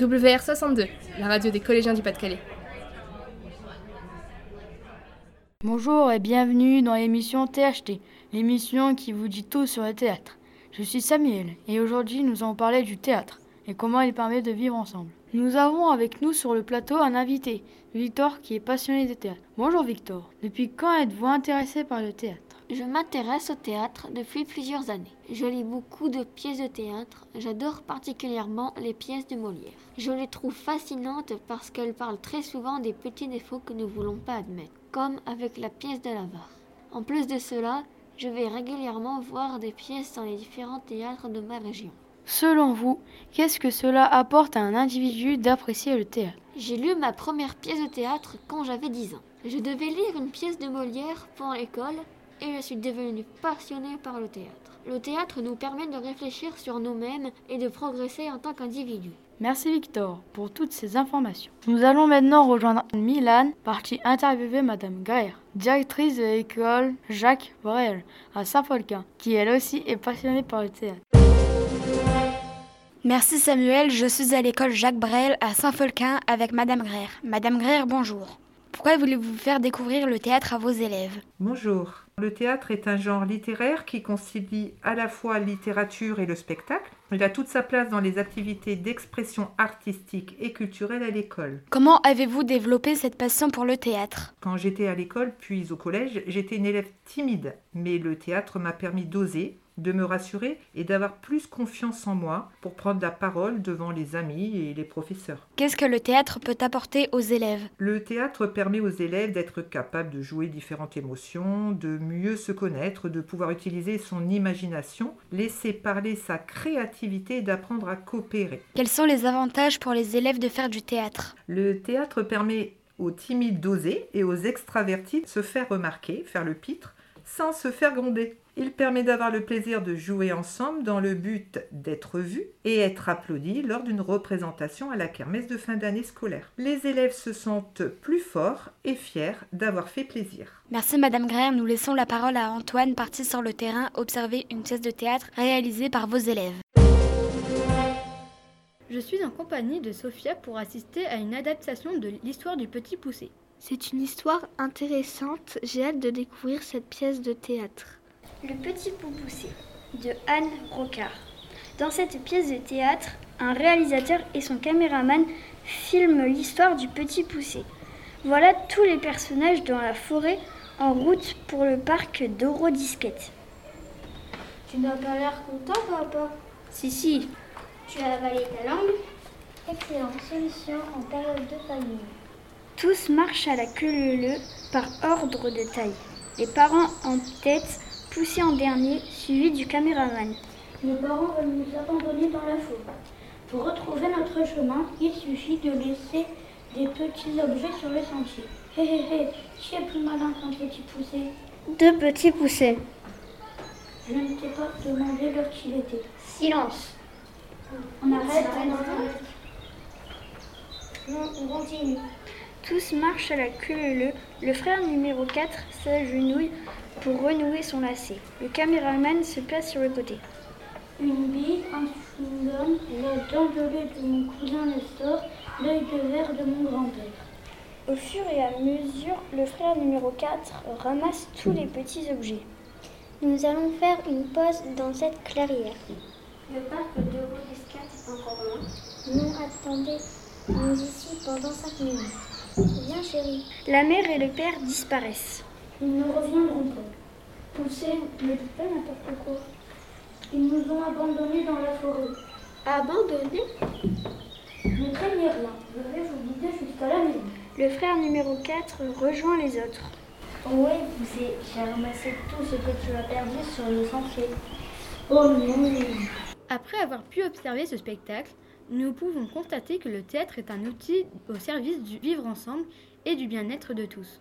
WR62, la radio des collégiens du Pas-de-Calais. Bonjour et bienvenue dans l'émission THT, l'émission qui vous dit tout sur le théâtre. Je suis Samuel et aujourd'hui nous allons parler du théâtre et comment il permet de vivre ensemble. Nous avons avec nous sur le plateau un invité, Victor, qui est passionné de théâtre. Bonjour Victor, depuis quand êtes-vous intéressé par le théâtre? Je m'intéresse au théâtre depuis plusieurs années. Je lis beaucoup de pièces de théâtre. J'adore particulièrement les pièces de Molière. Je les trouve fascinantes parce qu'elles parlent très souvent des petits défauts que nous ne voulons pas admettre, comme avec la pièce de l'avare. En plus de cela, je vais régulièrement voir des pièces dans les différents théâtres de ma région. Selon vous, qu'est-ce que cela apporte à un individu d'apprécier le théâtre? J'ai lu ma première pièce de théâtre quand j'avais 10 ans. Je devais lire une pièce de Molière pour l'école et je suis devenue passionnée par le théâtre. Le théâtre nous permet de réfléchir sur nous-mêmes et de progresser en tant qu'individu. Merci Victor pour toutes ces informations. Nous allons maintenant rejoindre Milan, partie interviewer Madame Greer, directrice de l'école Jacques Brel à Saint-Folquin, qui elle aussi est passionnée par le théâtre. Merci Samuel, je suis à l'école Jacques Brel à Saint-Folquin avec Madame Greer. Madame Greer, bonjour. Pourquoi voulez-vous faire découvrir le théâtre à vos élèves? Bonjour. Le théâtre est un genre littéraire qui concilie à la fois littérature et le spectacle. Il a toute sa place dans les activités d'expression artistique et culturelle à l'école. Comment avez-vous développé cette passion pour le théâtre? Quand j'étais à l'école puis au collège, j'étais une élève timide, mais le théâtre m'a permis d'oser, de me rassurer et d'avoir plus confiance en moi pour prendre la parole devant les amis et les professeurs. Qu'est-ce que le théâtre peut apporter aux élèves? Le théâtre permet aux élèves d'être capables de jouer différentes émotions, de mieux se connaître, de pouvoir utiliser son imagination, laisser parler sa créativité et d'apprendre à coopérer. Quels sont les avantages pour les élèves de faire du théâtre? Le théâtre permet aux timides d'oser et aux extravertis de se faire remarquer, faire le pitre, sans se faire gronder. Il permet d'avoir le plaisir de jouer ensemble dans le but d'être vu et être applaudi lors d'une représentation à la kermesse de fin d'année scolaire. Les élèves se sentent plus forts et fiers d'avoir fait plaisir. Merci Madame Greer, nous laissons la parole à Antoine parti sur le terrain observer une pièce de théâtre réalisée par vos élèves. Je suis en compagnie de Sophia pour assister à une adaptation de l'histoire du petit poussé. C'est une histoire intéressante, j'ai hâte de découvrir cette pièce de théâtre. Le petit poussé de Anne Rocard. Dans cette pièce de théâtre, un réalisateur et son caméraman filment l'histoire du petit poussé. Voilà tous les personnages dans la forêt en route pour le parc d'Eurodisquette. Tu n'as pas l'air content, papa? Si, si. Tu as avalé ta langue? Excellente solution en période de famine. Tous marchent à la queue leu par ordre de taille. Les parents en tête poussé en dernier, suivi du caméraman. Nos parents veulent nous abandonner dans la forêt. Pour retrouver notre chemin, il suffit de laisser des petits objets sur le sentier. Hé hé hé, qui est plus malin qu'un petit poussé? Deux petits poussés. Je ne t'ai pas demandé l'heure qu'il était. Silence. On arrête, Non, on continue. Tous marchent à la queue leu. Le frère numéro 4 s'agenouille pour renouer son lacet. Le caméraman se place sur le côté. Une bille, un chewing-gum, les dents de lait de mon cousin Nestor, l'œil de verre de mon grand-père. Au fur et à mesure, le frère numéro 4 ramasse tous les petits objets. Nous allons faire une pause dans cette clairière. Le parc de Rodescat est encore loin. Non, attendez, nous ici pendant 5 minutes. Chérie. La mère et le père disparaissent. Ils ne reviendront pas. Poussez, ne dites pas n'importe quoi. Ils nous ont abandonnés dans la forêt. Abandonnés? Ne craignez rien, je vais vous guider jusqu'à la maison. Le frère numéro 4 rejoint les autres. Oui, poussé, j'ai ramassé tout ce que tu as perdu sur le sentier. Oh non Après avoir pu observer ce spectacle, nous pouvons constater que le théâtre est un outil au service du vivre ensemble et du bien-être de tous.